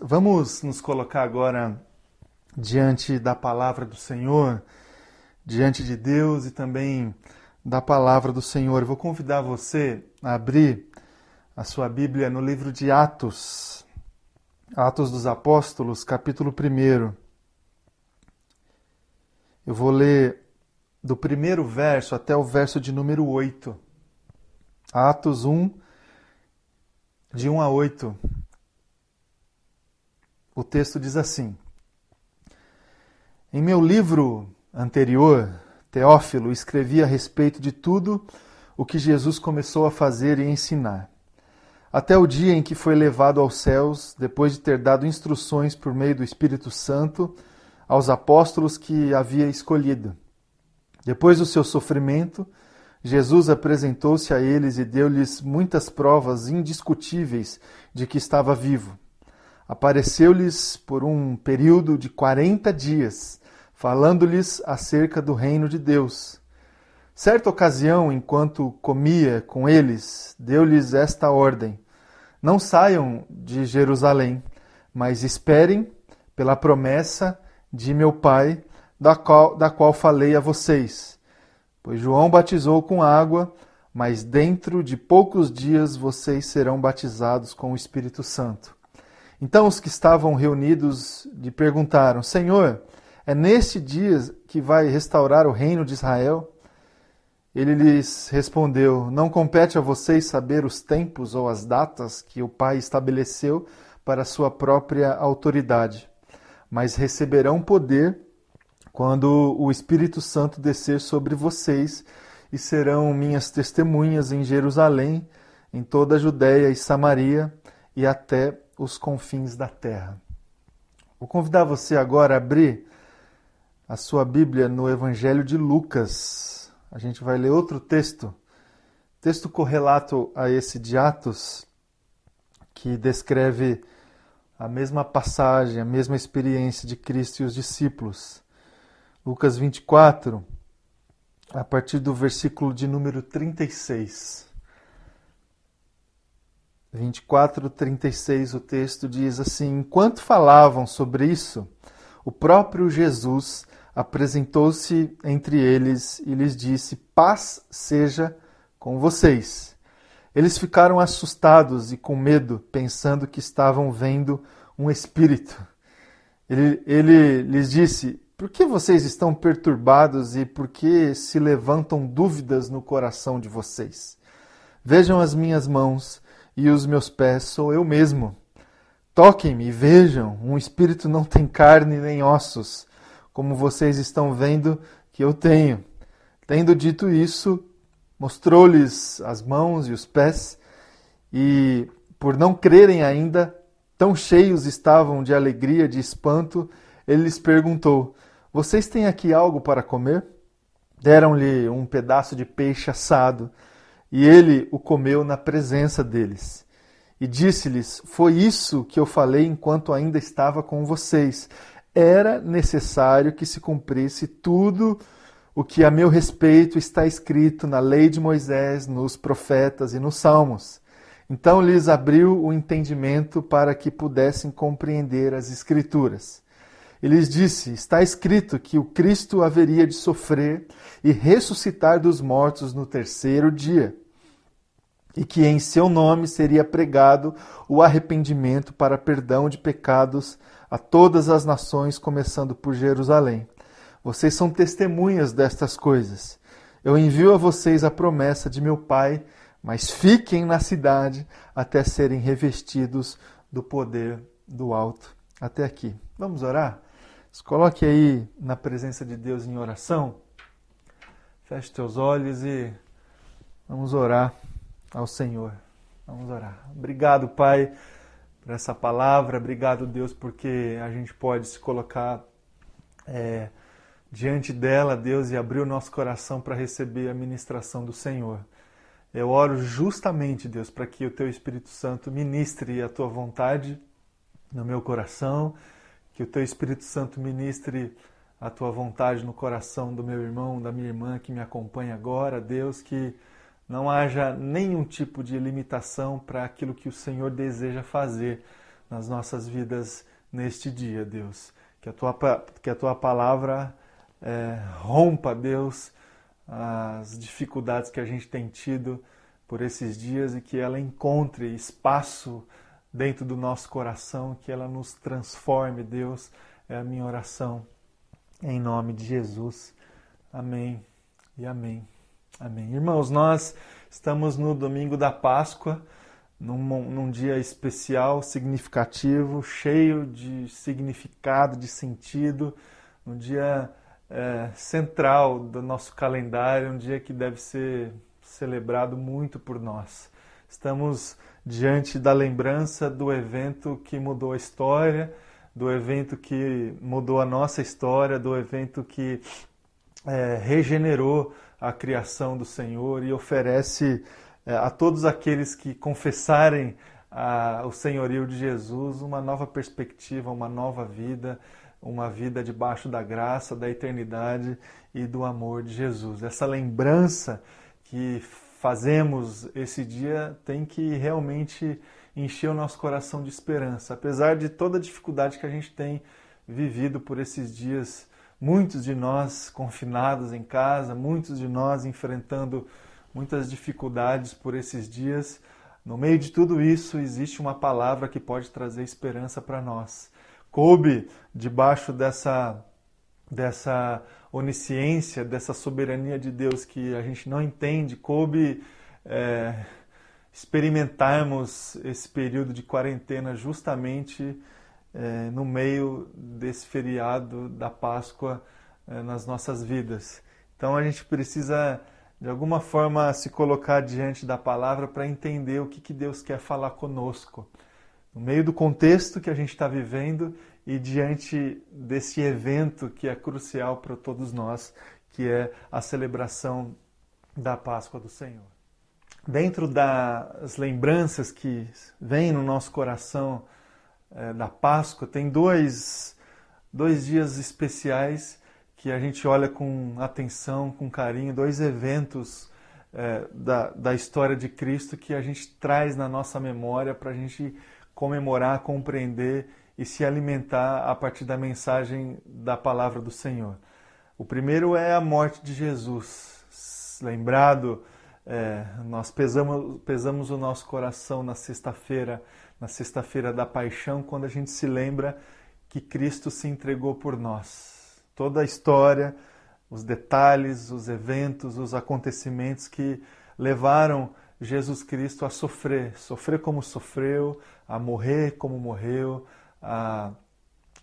Vamos nos colocar agora diante da palavra do Senhor, diante de Deus e também da palavra do Senhor. vou convidar você a abrir a sua Bíblia no livro de Atos, Atos dos Apóstolos, capítulo 1. Eu vou ler do primeiro verso até o verso de número 8. Atos 1, de 1 a 8 o texto diz assim: Em meu livro anterior, Teófilo, escrevi a respeito de tudo o que Jesus começou a fazer e ensinar, até o dia em que foi levado aos céus, depois de ter dado instruções por meio do Espírito Santo aos apóstolos que havia escolhido. Depois do seu sofrimento, Jesus apresentou-se a eles e deu-lhes muitas provas indiscutíveis de que estava vivo apareceu-lhes por um período de quarenta dias, falando-lhes acerca do reino de Deus. Certa ocasião, enquanto comia com eles, deu-lhes esta ordem: Não saiam de Jerusalém, mas esperem pela promessa de meu Pai, da qual, da qual falei a vocês. Pois João batizou com água, mas dentro de poucos dias vocês serão batizados com o Espírito Santo. Então os que estavam reunidos lhe perguntaram: Senhor, é neste dia que vai restaurar o reino de Israel? Ele lhes respondeu: Não compete a vocês saber os tempos ou as datas que o Pai estabeleceu para sua própria autoridade, mas receberão poder quando o Espírito Santo descer sobre vocês e serão minhas testemunhas em Jerusalém, em toda a Judéia e Samaria e até os confins da terra. Vou convidar você agora a abrir a sua Bíblia no Evangelho de Lucas. A gente vai ler outro texto, texto correlato a esse de Atos, que descreve a mesma passagem, a mesma experiência de Cristo e os discípulos. Lucas 24, a partir do versículo de número 36. 24, 36, o texto diz assim: Enquanto falavam sobre isso, o próprio Jesus apresentou-se entre eles e lhes disse: Paz seja com vocês. Eles ficaram assustados e com medo, pensando que estavam vendo um espírito. Ele, ele lhes disse: Por que vocês estão perturbados e por que se levantam dúvidas no coração de vocês? Vejam as minhas mãos e os meus pés sou eu mesmo. Toquem-me e vejam, um espírito não tem carne nem ossos, como vocês estão vendo que eu tenho. Tendo dito isso, mostrou-lhes as mãos e os pés, e por não crerem ainda, tão cheios estavam de alegria, de espanto, ele lhes perguntou: Vocês têm aqui algo para comer? Deram-lhe um pedaço de peixe assado e ele o comeu na presença deles. E disse-lhes: Foi isso que eu falei enquanto ainda estava com vocês. Era necessário que se cumprisse tudo o que a meu respeito está escrito na lei de Moisés, nos profetas e nos salmos. Então lhes abriu o entendimento para que pudessem compreender as Escrituras. E lhes disse: Está escrito que o Cristo haveria de sofrer e ressuscitar dos mortos no terceiro dia e que em seu nome seria pregado o arrependimento para perdão de pecados a todas as nações, começando por Jerusalém. Vocês são testemunhas destas coisas. Eu envio a vocês a promessa de meu Pai, mas fiquem na cidade até serem revestidos do poder do alto. Até aqui. Vamos orar? Se coloque aí na presença de Deus em oração. Feche teus olhos e vamos orar ao Senhor. Vamos orar. Obrigado, Pai, por essa palavra. Obrigado, Deus, porque a gente pode se colocar é, diante dela, Deus, e abrir o nosso coração para receber a ministração do Senhor. Eu oro justamente, Deus, para que o Teu Espírito Santo ministre a Tua vontade no meu coração, que o Teu Espírito Santo ministre a Tua vontade no coração do meu irmão, da minha irmã que me acompanha agora, Deus, que não haja nenhum tipo de limitação para aquilo que o Senhor deseja fazer nas nossas vidas neste dia, Deus. Que a tua, que a tua palavra é, rompa, Deus, as dificuldades que a gente tem tido por esses dias e que ela encontre espaço dentro do nosso coração, que ela nos transforme, Deus. É a minha oração. Em nome de Jesus. Amém e amém. Amém. Irmãos, nós estamos no domingo da Páscoa, num, num dia especial, significativo, cheio de significado, de sentido, um dia é, central do nosso calendário, um dia que deve ser celebrado muito por nós. Estamos diante da lembrança do evento que mudou a história, do evento que mudou a nossa história, do evento que é, regenerou a criação do Senhor e oferece é, a todos aqueles que confessarem a, o senhorio de Jesus uma nova perspectiva, uma nova vida, uma vida debaixo da graça, da eternidade e do amor de Jesus. Essa lembrança que fazemos esse dia tem que realmente encher o nosso coração de esperança, apesar de toda a dificuldade que a gente tem vivido por esses dias. Muitos de nós confinados em casa, muitos de nós enfrentando muitas dificuldades por esses dias. No meio de tudo isso, existe uma palavra que pode trazer esperança para nós. Coube debaixo dessa dessa onisciência, dessa soberania de Deus que a gente não entende, coube é, experimentarmos esse período de quarentena justamente é, no meio desse feriado da Páscoa é, nas nossas vidas. Então a gente precisa de alguma forma se colocar diante da palavra para entender o que, que Deus quer falar conosco. No meio do contexto que a gente está vivendo e diante desse evento que é crucial para todos nós, que é a celebração da Páscoa do Senhor. Dentro das lembranças que vêm no nosso coração é, da Páscoa, tem dois, dois dias especiais que a gente olha com atenção, com carinho, dois eventos é, da, da história de Cristo que a gente traz na nossa memória para a gente comemorar, compreender e se alimentar a partir da mensagem da palavra do Senhor. O primeiro é a morte de Jesus. Lembrado, é, nós pesamos, pesamos o nosso coração na sexta-feira, na sexta-feira da paixão, quando a gente se lembra que Cristo se entregou por nós. Toda a história, os detalhes, os eventos, os acontecimentos que levaram Jesus Cristo a sofrer, sofrer como sofreu, a morrer como morreu, a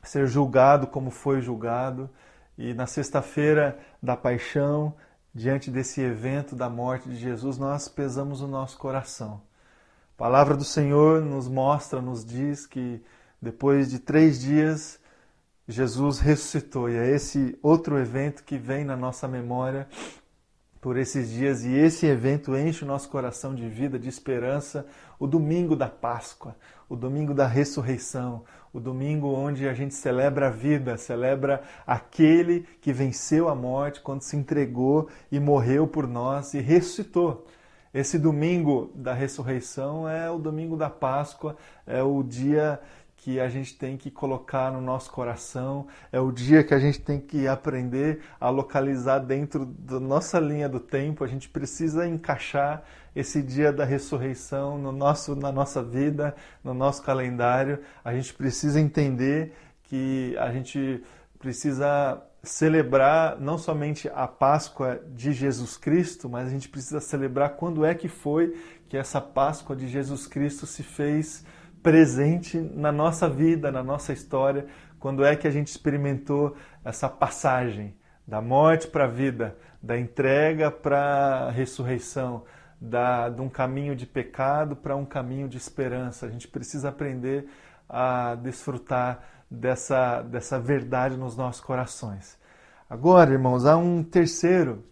ser julgado como foi julgado. E na sexta-feira da paixão, diante desse evento da morte de Jesus, nós pesamos o nosso coração. A palavra do Senhor nos mostra, nos diz que depois de três dias, Jesus ressuscitou. E é esse outro evento que vem na nossa memória por esses dias e esse evento enche o nosso coração de vida, de esperança, o domingo da Páscoa, o domingo da ressurreição, o domingo onde a gente celebra a vida, celebra aquele que venceu a morte quando se entregou e morreu por nós e ressuscitou. Esse domingo da ressurreição é o domingo da Páscoa, é o dia que a gente tem que colocar no nosso coração, é o dia que a gente tem que aprender a localizar dentro da nossa linha do tempo. A gente precisa encaixar esse dia da ressurreição no nosso, na nossa vida, no nosso calendário. A gente precisa entender que a gente precisa celebrar não somente a Páscoa de Jesus Cristo, mas a gente precisa celebrar quando é que foi que essa Páscoa de Jesus Cristo se fez presente na nossa vida, na nossa história, quando é que a gente experimentou essa passagem da morte para a vida, da entrega para a ressurreição, da, de um caminho de pecado para um caminho de esperança. A gente precisa aprender a desfrutar dessa, dessa verdade nos nossos corações. Agora, irmãos, há um terceiro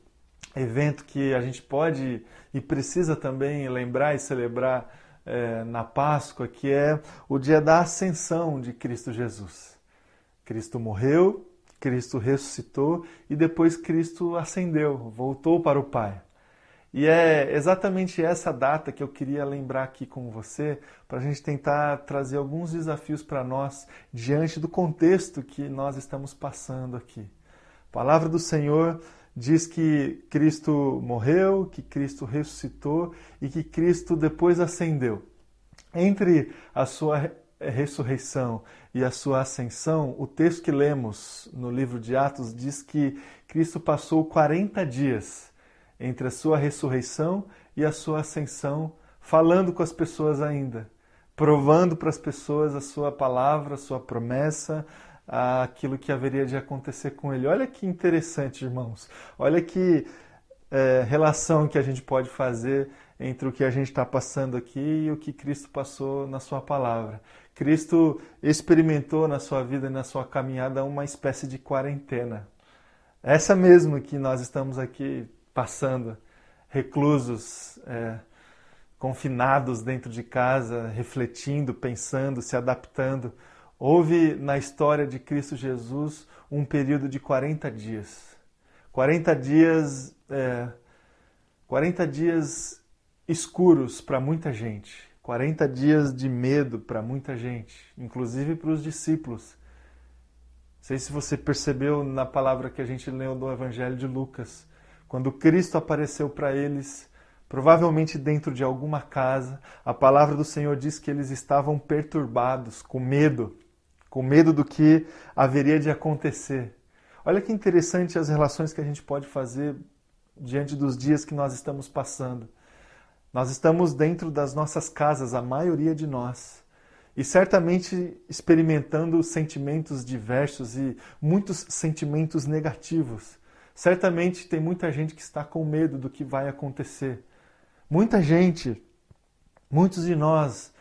evento que a gente pode e precisa também lembrar e celebrar é, na Páscoa, que é o dia da ascensão de Cristo Jesus. Cristo morreu, Cristo ressuscitou e depois Cristo ascendeu, voltou para o Pai. E é exatamente essa data que eu queria lembrar aqui com você, para a gente tentar trazer alguns desafios para nós diante do contexto que nós estamos passando aqui. A palavra do Senhor diz que Cristo morreu, que Cristo ressuscitou e que Cristo depois ascendeu. Entre a sua ressurreição e a sua ascensão, o texto que lemos no livro de Atos diz que Cristo passou 40 dias entre a sua ressurreição e a sua ascensão, falando com as pessoas ainda, provando para as pessoas a sua palavra, a sua promessa, aquilo que haveria de acontecer com ele. Olha que interessante, irmãos. Olha que é, relação que a gente pode fazer entre o que a gente está passando aqui e o que Cristo passou na sua palavra. Cristo experimentou na sua vida e na sua caminhada uma espécie de quarentena. Essa mesmo que nós estamos aqui passando, reclusos, é, confinados dentro de casa, refletindo, pensando, se adaptando. Houve na história de Cristo Jesus um período de 40 dias. 40 dias, é, 40 dias escuros para muita gente. 40 dias de medo para muita gente, inclusive para os discípulos. Não sei se você percebeu na palavra que a gente leu do Evangelho de Lucas. Quando Cristo apareceu para eles, provavelmente dentro de alguma casa, a palavra do Senhor diz que eles estavam perturbados, com medo, com medo do que haveria de acontecer. Olha que interessante as relações que a gente pode fazer diante dos dias que nós estamos passando. Nós estamos dentro das nossas casas, a maioria de nós, e certamente experimentando sentimentos diversos e muitos sentimentos negativos. Certamente tem muita gente que está com medo do que vai acontecer. Muita gente, muitos de nós,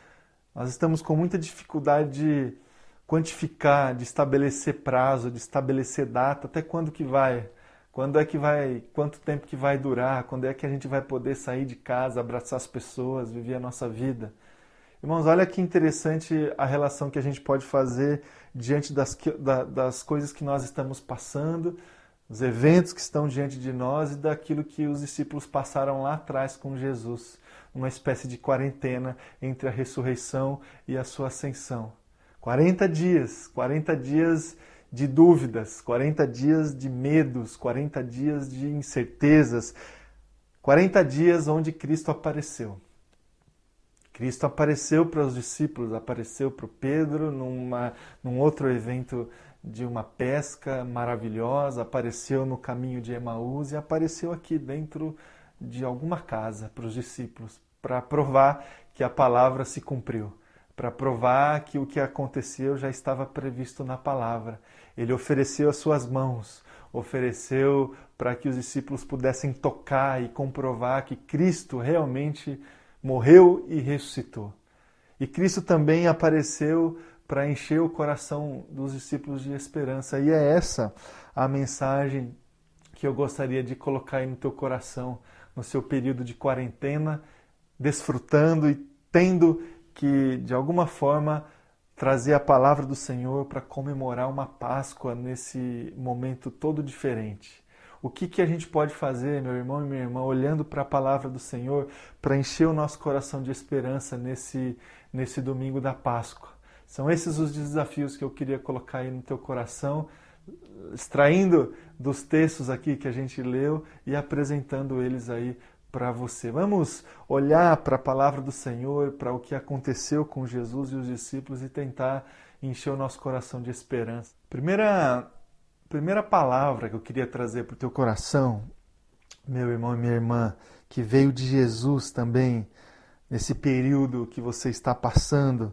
nós estamos com muita dificuldade de quantificar, de estabelecer prazo, de estabelecer data, até quando que vai, quando é que vai, quanto tempo que vai durar, quando é que a gente vai poder sair de casa, abraçar as pessoas, viver a nossa vida. Irmãos, olha que interessante a relação que a gente pode fazer diante das, das coisas que nós estamos passando, os eventos que estão diante de nós e daquilo que os discípulos passaram lá atrás com Jesus, uma espécie de quarentena entre a ressurreição e a sua ascensão. 40 dias, 40 dias de dúvidas, 40 dias de medos, 40 dias de incertezas, 40 dias onde Cristo apareceu. Cristo apareceu para os discípulos, apareceu para o Pedro numa, num outro evento de uma pesca maravilhosa, apareceu no caminho de Emaús e apareceu aqui dentro de alguma casa para os discípulos, para provar que a palavra se cumpriu, para provar que o que aconteceu já estava previsto na palavra. Ele ofereceu as suas mãos, ofereceu para que os discípulos pudessem tocar e comprovar que Cristo realmente morreu e ressuscitou. E Cristo também apareceu para encher o coração dos discípulos de esperança. E é essa a mensagem que eu gostaria de colocar aí no teu coração, no seu período de quarentena, desfrutando e tendo que, de alguma forma, trazer a palavra do Senhor para comemorar uma Páscoa nesse momento todo diferente. O que, que a gente pode fazer, meu irmão e minha irmã, olhando para a palavra do Senhor, para encher o nosso coração de esperança nesse, nesse domingo da Páscoa? São esses os desafios que eu queria colocar aí no teu coração, extraindo dos textos aqui que a gente leu e apresentando eles aí para você. Vamos olhar para a palavra do Senhor, para o que aconteceu com Jesus e os discípulos e tentar encher o nosso coração de esperança. Primeira, primeira palavra que eu queria trazer para o teu coração, meu irmão e minha irmã, que veio de Jesus também, nesse período que você está passando,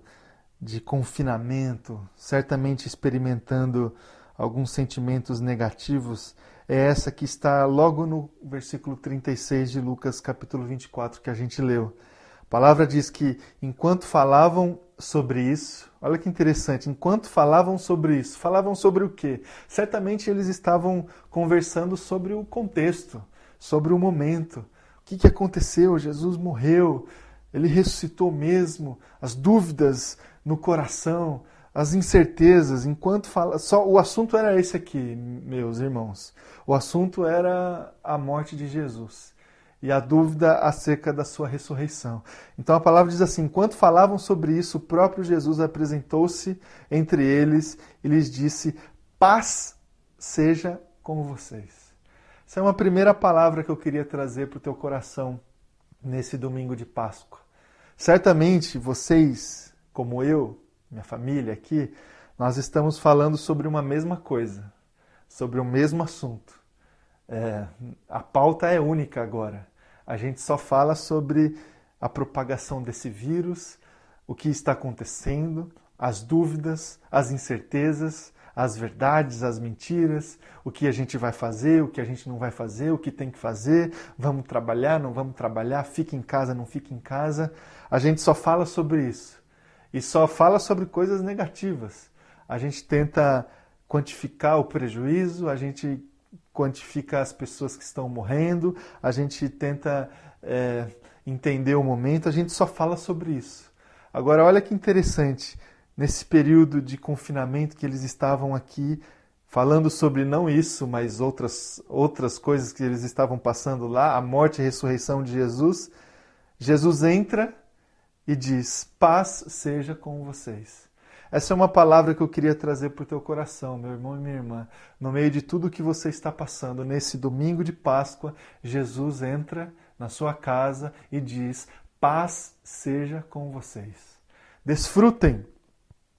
de confinamento, certamente experimentando alguns sentimentos negativos, é essa que está logo no versículo 36 de Lucas, capítulo 24, que a gente leu. A palavra diz que enquanto falavam sobre isso, olha que interessante, enquanto falavam sobre isso, falavam sobre o quê? Certamente eles estavam conversando sobre o contexto, sobre o momento. O que, que aconteceu? Jesus morreu, ele ressuscitou mesmo, as dúvidas no coração, as incertezas, enquanto fala, só o assunto era esse aqui, meus irmãos. O assunto era a morte de Jesus. e a dúvida acerca da sua ressurreição. Então a palavra diz assim: enquanto falavam sobre isso, o próprio Jesus apresentou-se entre eles e lhes disse: Paz seja com vocês. Essa é uma primeira palavra que eu queria trazer para o teu coração nesse domingo de Páscoa. Certamente vocês, como eu, minha família aqui, nós estamos falando sobre uma mesma coisa, sobre o mesmo assunto. É, a pauta é única agora. A gente só fala sobre a propagação desse vírus, o que está acontecendo, as dúvidas, as incertezas, as verdades, as mentiras, o que a gente vai fazer, o que a gente não vai fazer, o que tem que fazer, vamos trabalhar, não vamos trabalhar, fica em casa, não fica em casa. A gente só fala sobre isso. E só fala sobre coisas negativas. A gente tenta quantificar o prejuízo, a gente quantifica as pessoas que estão morrendo, a gente tenta é, entender o momento, a gente só fala sobre isso. Agora, olha que interessante, nesse período de confinamento que eles estavam aqui falando sobre não isso, mas outras, outras coisas que eles estavam passando lá, a morte e a ressurreição de Jesus, Jesus entra e diz: Paz seja com vocês. Essa é uma palavra que eu queria trazer para o teu coração, meu irmão e minha irmã. No meio de tudo que você está passando, nesse domingo de Páscoa, Jesus entra na sua casa e diz: Paz seja com vocês. Desfrutem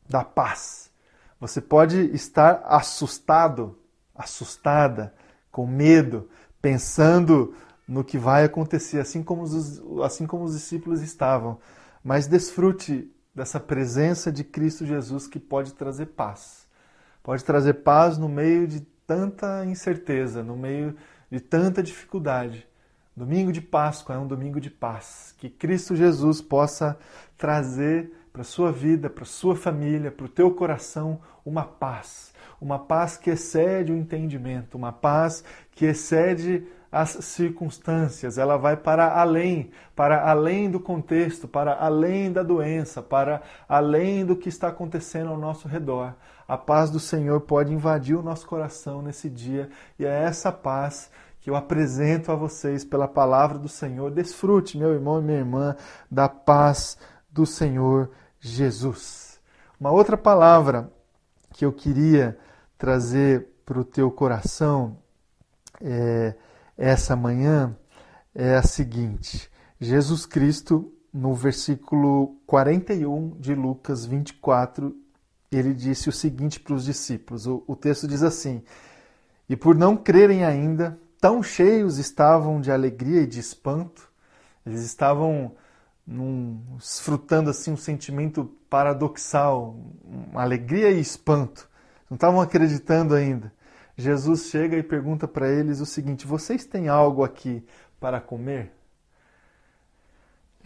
da paz. Você pode estar assustado, assustada, com medo, pensando no que vai acontecer, assim como os, assim como os discípulos estavam. Mas desfrute dessa presença de Cristo Jesus que pode trazer paz. Pode trazer paz no meio de tanta incerteza, no meio de tanta dificuldade. Domingo de Páscoa é um domingo de paz. Que Cristo Jesus possa trazer para sua vida, para sua família, para o teu coração uma paz. Uma paz que excede o entendimento, uma paz que excede as circunstâncias, ela vai para além, para além do contexto, para além da doença, para além do que está acontecendo ao nosso redor. A paz do Senhor pode invadir o nosso coração nesse dia e é essa paz que eu apresento a vocês pela palavra do Senhor. Desfrute, meu irmão e minha irmã, da paz do Senhor Jesus. Uma outra palavra que eu queria trazer para o teu coração é essa manhã é a seguinte: Jesus Cristo, no versículo 41 de Lucas 24, ele disse o seguinte para os discípulos: o, o texto diz assim: E por não crerem ainda, tão cheios estavam de alegria e de espanto, eles estavam num, desfrutando assim um sentimento paradoxal, alegria e espanto, não estavam acreditando ainda. Jesus chega e pergunta para eles o seguinte: Vocês têm algo aqui para comer?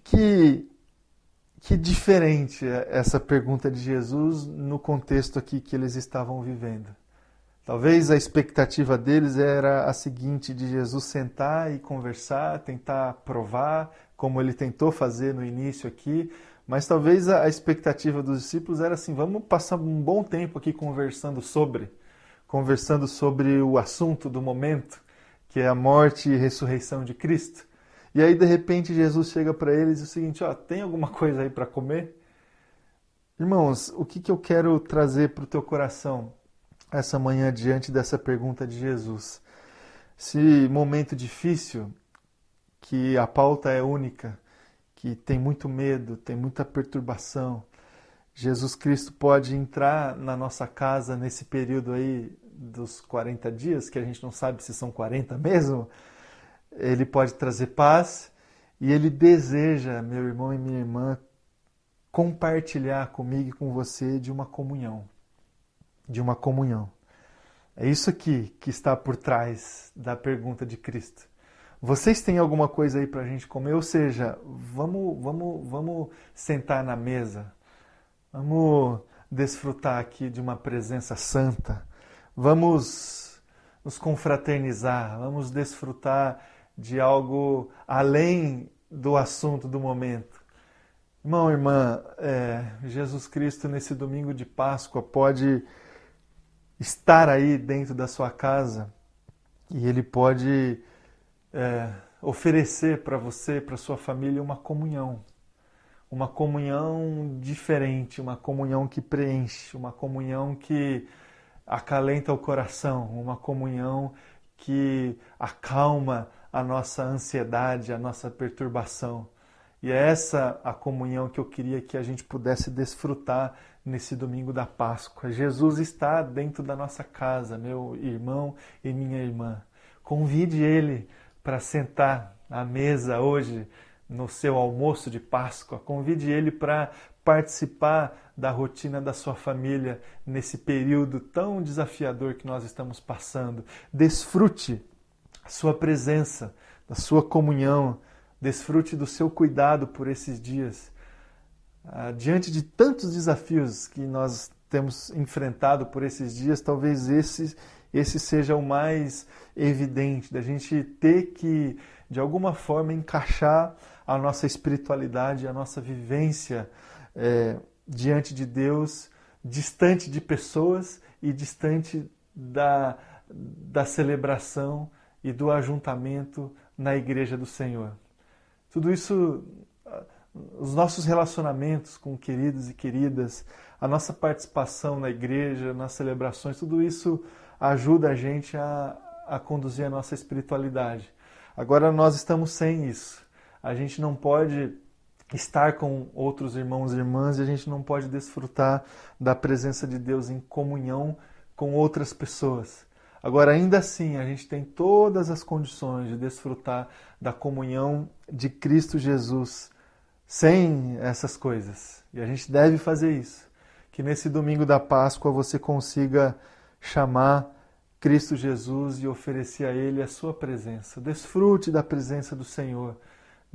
Que, que diferente é essa pergunta de Jesus no contexto aqui que eles estavam vivendo. Talvez a expectativa deles era a seguinte: de Jesus sentar e conversar, tentar provar, como ele tentou fazer no início aqui, mas talvez a expectativa dos discípulos era assim: vamos passar um bom tempo aqui conversando sobre conversando sobre o assunto do momento, que é a morte e ressurreição de Cristo. E aí, de repente, Jesus chega para eles e diz o seguinte: ó, tem alguma coisa aí para comer? Irmãos, o que, que eu quero trazer para o teu coração essa manhã diante dessa pergunta de Jesus? Esse momento difícil, que a pauta é única, que tem muito medo, tem muita perturbação, Jesus Cristo pode entrar na nossa casa nesse período aí dos 40 dias, que a gente não sabe se são 40 mesmo. Ele pode trazer paz e ele deseja, meu irmão e minha irmã, compartilhar comigo e com você de uma comunhão. De uma comunhão. É isso aqui que está por trás da pergunta de Cristo. Vocês têm alguma coisa aí para a gente comer? Ou seja, vamos, vamos, vamos sentar na mesa Vamos desfrutar aqui de uma presença santa. Vamos nos confraternizar, vamos desfrutar de algo além do assunto do momento. Irmão, irmã, é, Jesus Cristo nesse domingo de Páscoa pode estar aí dentro da sua casa e ele pode é, oferecer para você, para sua família, uma comunhão. Uma comunhão diferente, uma comunhão que preenche, uma comunhão que acalenta o coração, uma comunhão que acalma a nossa ansiedade, a nossa perturbação. E é essa a comunhão que eu queria que a gente pudesse desfrutar nesse domingo da Páscoa. Jesus está dentro da nossa casa, meu irmão e minha irmã. Convide ele para sentar à mesa hoje no seu almoço de Páscoa. Convide ele para participar da rotina da sua família nesse período tão desafiador que nós estamos passando. Desfrute a sua presença, da sua comunhão, desfrute do seu cuidado por esses dias. Ah, diante de tantos desafios que nós temos enfrentado por esses dias, talvez esse, esse seja o mais evidente, da gente ter que, de alguma forma, encaixar a nossa espiritualidade, a nossa vivência é, diante de Deus, distante de pessoas e distante da, da celebração e do ajuntamento na igreja do Senhor. Tudo isso, os nossos relacionamentos com queridos e queridas, a nossa participação na igreja, nas celebrações, tudo isso ajuda a gente a, a conduzir a nossa espiritualidade. Agora nós estamos sem isso. A gente não pode estar com outros irmãos e irmãs e a gente não pode desfrutar da presença de Deus em comunhão com outras pessoas. Agora, ainda assim, a gente tem todas as condições de desfrutar da comunhão de Cristo Jesus sem essas coisas. E a gente deve fazer isso. Que nesse domingo da Páscoa você consiga chamar Cristo Jesus e oferecer a Ele a sua presença. Desfrute da presença do Senhor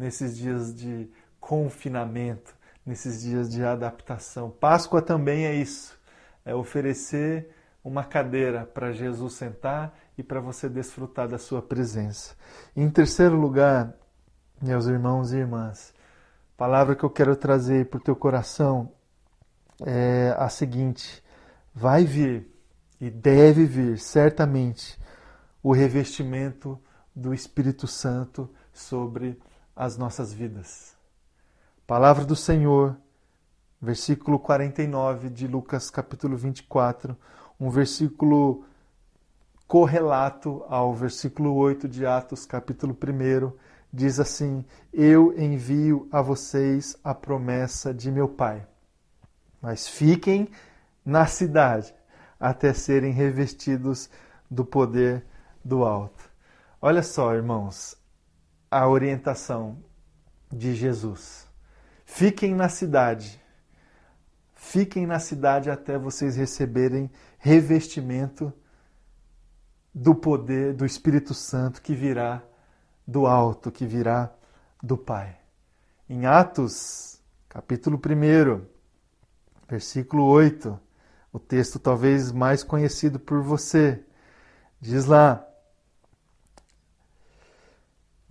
nesses dias de confinamento, nesses dias de adaptação. Páscoa também é isso, é oferecer uma cadeira para Jesus sentar e para você desfrutar da sua presença. Em terceiro lugar, meus irmãos e irmãs, a palavra que eu quero trazer para o teu coração é a seguinte: vai vir e deve vir certamente o revestimento do Espírito Santo sobre as nossas vidas. Palavra do Senhor, versículo 49 de Lucas capítulo 24, um versículo correlato ao versículo 8 de Atos capítulo 1, diz assim: Eu envio a vocês a promessa de meu Pai, mas fiquem na cidade até serem revestidos do poder do alto. Olha só, irmãos, a orientação de Jesus. Fiquem na cidade. Fiquem na cidade até vocês receberem revestimento do poder do Espírito Santo que virá do alto, que virá do Pai. Em Atos, capítulo 1, versículo 8, o texto talvez mais conhecido por você, diz lá: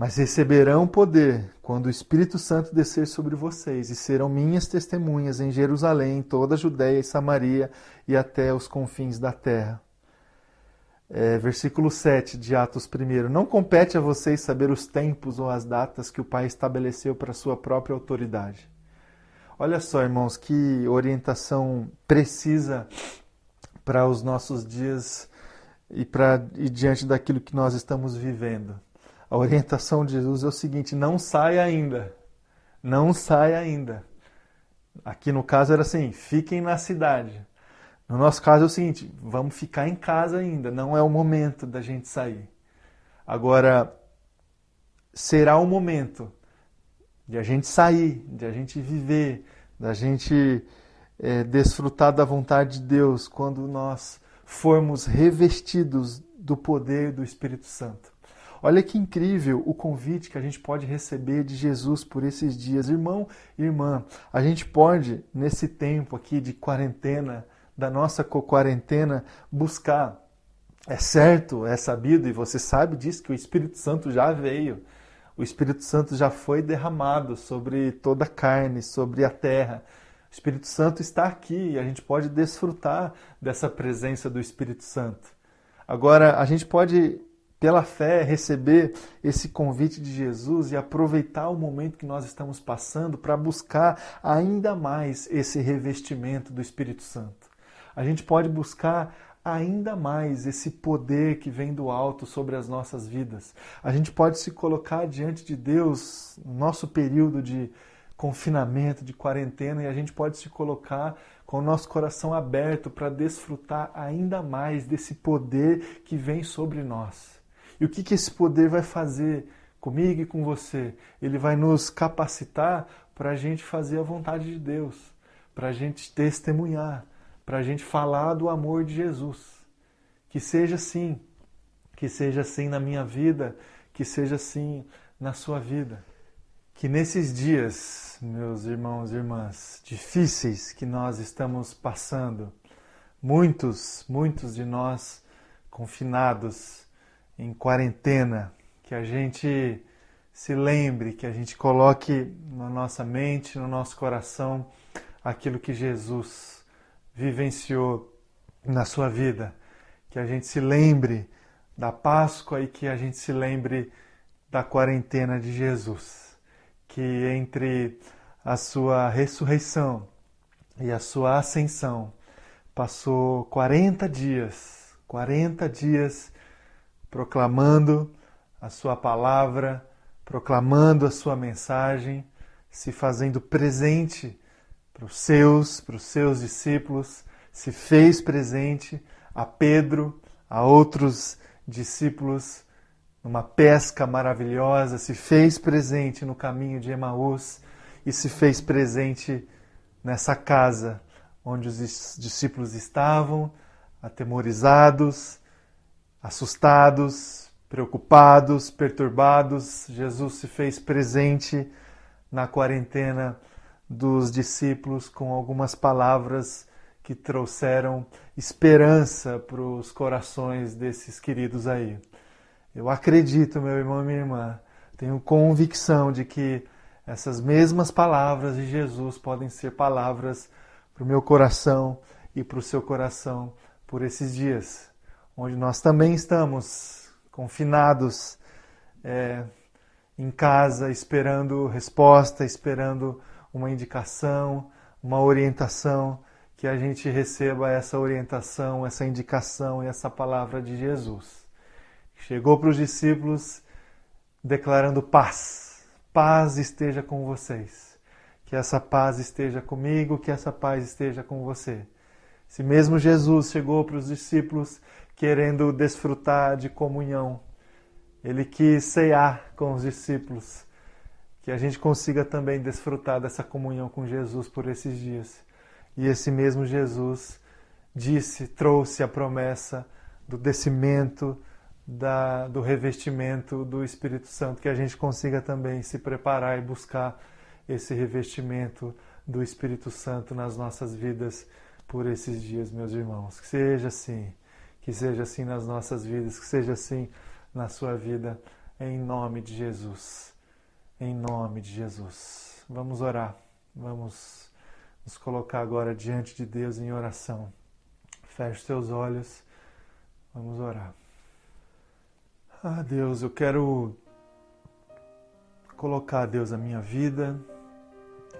mas receberão poder quando o Espírito Santo descer sobre vocês, e serão minhas testemunhas em Jerusalém, em toda a Judéia e Samaria e até os confins da terra. É, versículo 7 de Atos 1. Não compete a vocês saber os tempos ou as datas que o Pai estabeleceu para sua própria autoridade. Olha só, irmãos, que orientação precisa para os nossos dias e, pra, e diante daquilo que nós estamos vivendo a orientação de Jesus é o seguinte: não saia ainda. Não saia ainda. Aqui no caso era assim: fiquem na cidade. No nosso caso é o seguinte: vamos ficar em casa ainda. Não é o momento da gente sair. Agora, será o momento de a gente sair, de a gente viver, da gente é, desfrutar da vontade de Deus quando nós formos revestidos do poder do Espírito Santo. Olha que incrível o convite que a gente pode receber de Jesus por esses dias. Irmão irmã, a gente pode, nesse tempo aqui de quarentena, da nossa quarentena, buscar. É certo, é sabido, e você sabe disso, que o Espírito Santo já veio. O Espírito Santo já foi derramado sobre toda a carne, sobre a terra. O Espírito Santo está aqui e a gente pode desfrutar dessa presença do Espírito Santo. Agora, a gente pode pela fé, receber esse convite de Jesus e aproveitar o momento que nós estamos passando para buscar ainda mais esse revestimento do Espírito Santo. A gente pode buscar ainda mais esse poder que vem do alto sobre as nossas vidas. A gente pode se colocar diante de Deus no nosso período de confinamento, de quarentena, e a gente pode se colocar com o nosso coração aberto para desfrutar ainda mais desse poder que vem sobre nós. E o que, que esse poder vai fazer comigo e com você? Ele vai nos capacitar para a gente fazer a vontade de Deus, para a gente testemunhar, para a gente falar do amor de Jesus. Que seja assim, que seja assim na minha vida, que seja assim na sua vida. Que nesses dias, meus irmãos e irmãs, difíceis que nós estamos passando, muitos, muitos de nós confinados em quarentena, que a gente se lembre, que a gente coloque na nossa mente, no nosso coração, aquilo que Jesus vivenciou na sua vida. Que a gente se lembre da Páscoa e que a gente se lembre da quarentena de Jesus. Que entre a sua ressurreição e a sua ascensão passou 40 dias, 40 dias proclamando a sua palavra, proclamando a sua mensagem, se fazendo presente para os seus, para os seus discípulos, se fez presente a Pedro, a outros discípulos numa pesca maravilhosa, se fez presente no caminho de Emaús e se fez presente nessa casa onde os discípulos estavam, atemorizados, assustados, preocupados, perturbados. Jesus se fez presente na quarentena dos discípulos com algumas palavras que trouxeram esperança para os corações desses queridos aí. Eu acredito, meu irmão e minha irmã, tenho convicção de que essas mesmas palavras de Jesus podem ser palavras para o meu coração e para o seu coração por esses dias, onde nós também estamos confinados é, em casa, esperando resposta, esperando uma indicação, uma orientação, que a gente receba essa orientação, essa indicação e essa palavra de Jesus. Chegou para os discípulos declarando paz. Paz esteja com vocês. Que essa paz esteja comigo, que essa paz esteja com você. Se mesmo Jesus chegou para os discípulos querendo desfrutar de comunhão, ele quis cear com os discípulos que a gente consiga também desfrutar dessa comunhão com Jesus por esses dias. E esse mesmo Jesus disse, trouxe a promessa do descimento, da, do revestimento do Espírito Santo, que a gente consiga também se preparar e buscar esse revestimento do Espírito Santo nas nossas vidas por esses dias, meus irmãos. Que seja assim, que seja assim nas nossas vidas, que seja assim na sua vida, em nome de Jesus em nome de Jesus. Vamos orar, vamos nos colocar agora diante de Deus em oração. Feche seus olhos, vamos orar. Ah, Deus, eu quero colocar, Deus, a minha vida,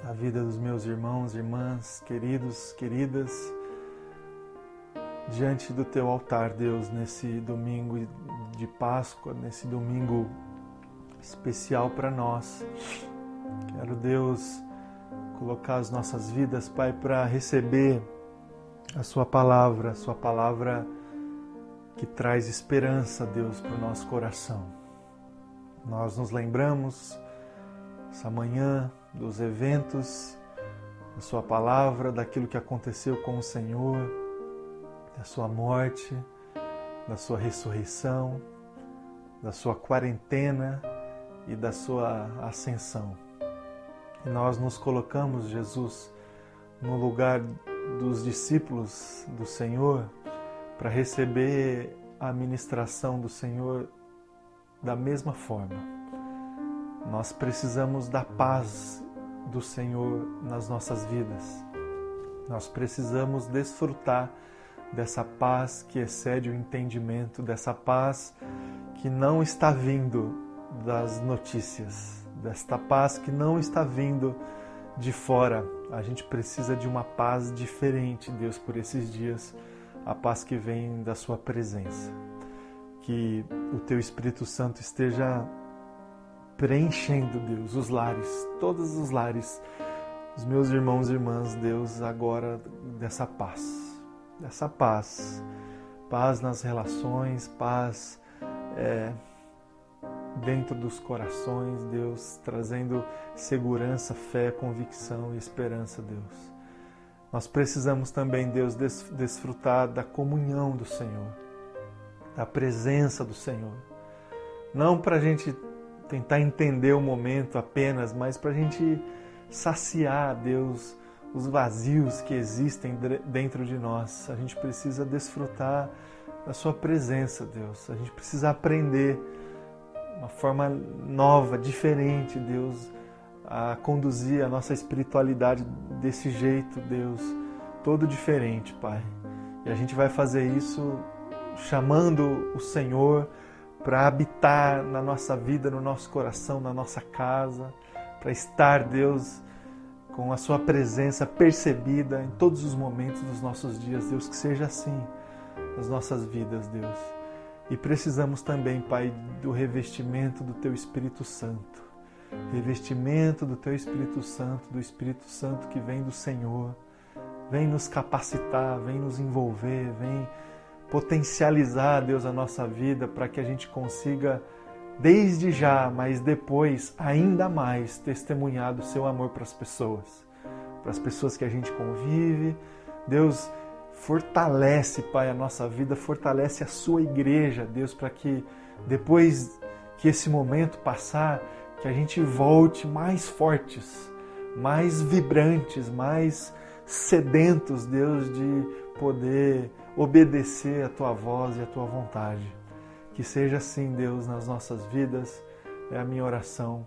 a vida dos meus irmãos, irmãs, queridos, queridas, diante do teu altar, Deus, nesse domingo de Páscoa, nesse domingo especial para nós. Quero, Deus, colocar as nossas vidas, Pai, para receber a Sua palavra, a Sua palavra que traz esperança, Deus, para o nosso coração. Nós nos lembramos essa manhã dos eventos, da Sua palavra, daquilo que aconteceu com o Senhor, da Sua morte, da Sua ressurreição, da Sua quarentena e da sua ascensão. E nós nos colocamos, Jesus, no lugar dos discípulos do Senhor para receber a ministração do Senhor da mesma forma. Nós precisamos da paz do Senhor nas nossas vidas. Nós precisamos desfrutar dessa paz que excede o entendimento, dessa paz que não está vindo das notícias, desta paz que não está vindo de fora. A gente precisa de uma paz diferente, Deus, por esses dias, a paz que vem da Sua presença. Que o Teu Espírito Santo esteja preenchendo, Deus, os lares, todos os lares, os meus irmãos e irmãs, Deus, agora dessa paz, dessa paz, paz nas relações, paz é, dentro dos corações, Deus, trazendo segurança, fé, convicção e esperança, Deus. Nós precisamos também, Deus, desfrutar da comunhão do Senhor, da presença do Senhor. Não para a gente tentar entender o momento apenas, mas para a gente saciar, Deus, os vazios que existem dentro de nós. A gente precisa desfrutar da Sua presença, Deus. A gente precisa aprender uma forma nova, diferente, Deus, a conduzir a nossa espiritualidade desse jeito, Deus, todo diferente, Pai. E a gente vai fazer isso chamando o Senhor para habitar na nossa vida, no nosso coração, na nossa casa, para estar, Deus, com a Sua presença percebida em todos os momentos dos nossos dias, Deus, que seja assim nas nossas vidas, Deus. E precisamos também, Pai, do revestimento do Teu Espírito Santo. Revestimento do Teu Espírito Santo, do Espírito Santo que vem do Senhor. Vem nos capacitar, vem nos envolver, vem potencializar, Deus, a nossa vida para que a gente consiga, desde já, mas depois, ainda mais, testemunhar do seu amor para as pessoas, para as pessoas que a gente convive. Deus, fortalece, Pai, a nossa vida, fortalece a sua igreja, Deus, para que depois que esse momento passar, que a gente volte mais fortes, mais vibrantes, mais sedentos, Deus, de poder obedecer a tua voz e a tua vontade. Que seja assim, Deus, nas nossas vidas, é a minha oração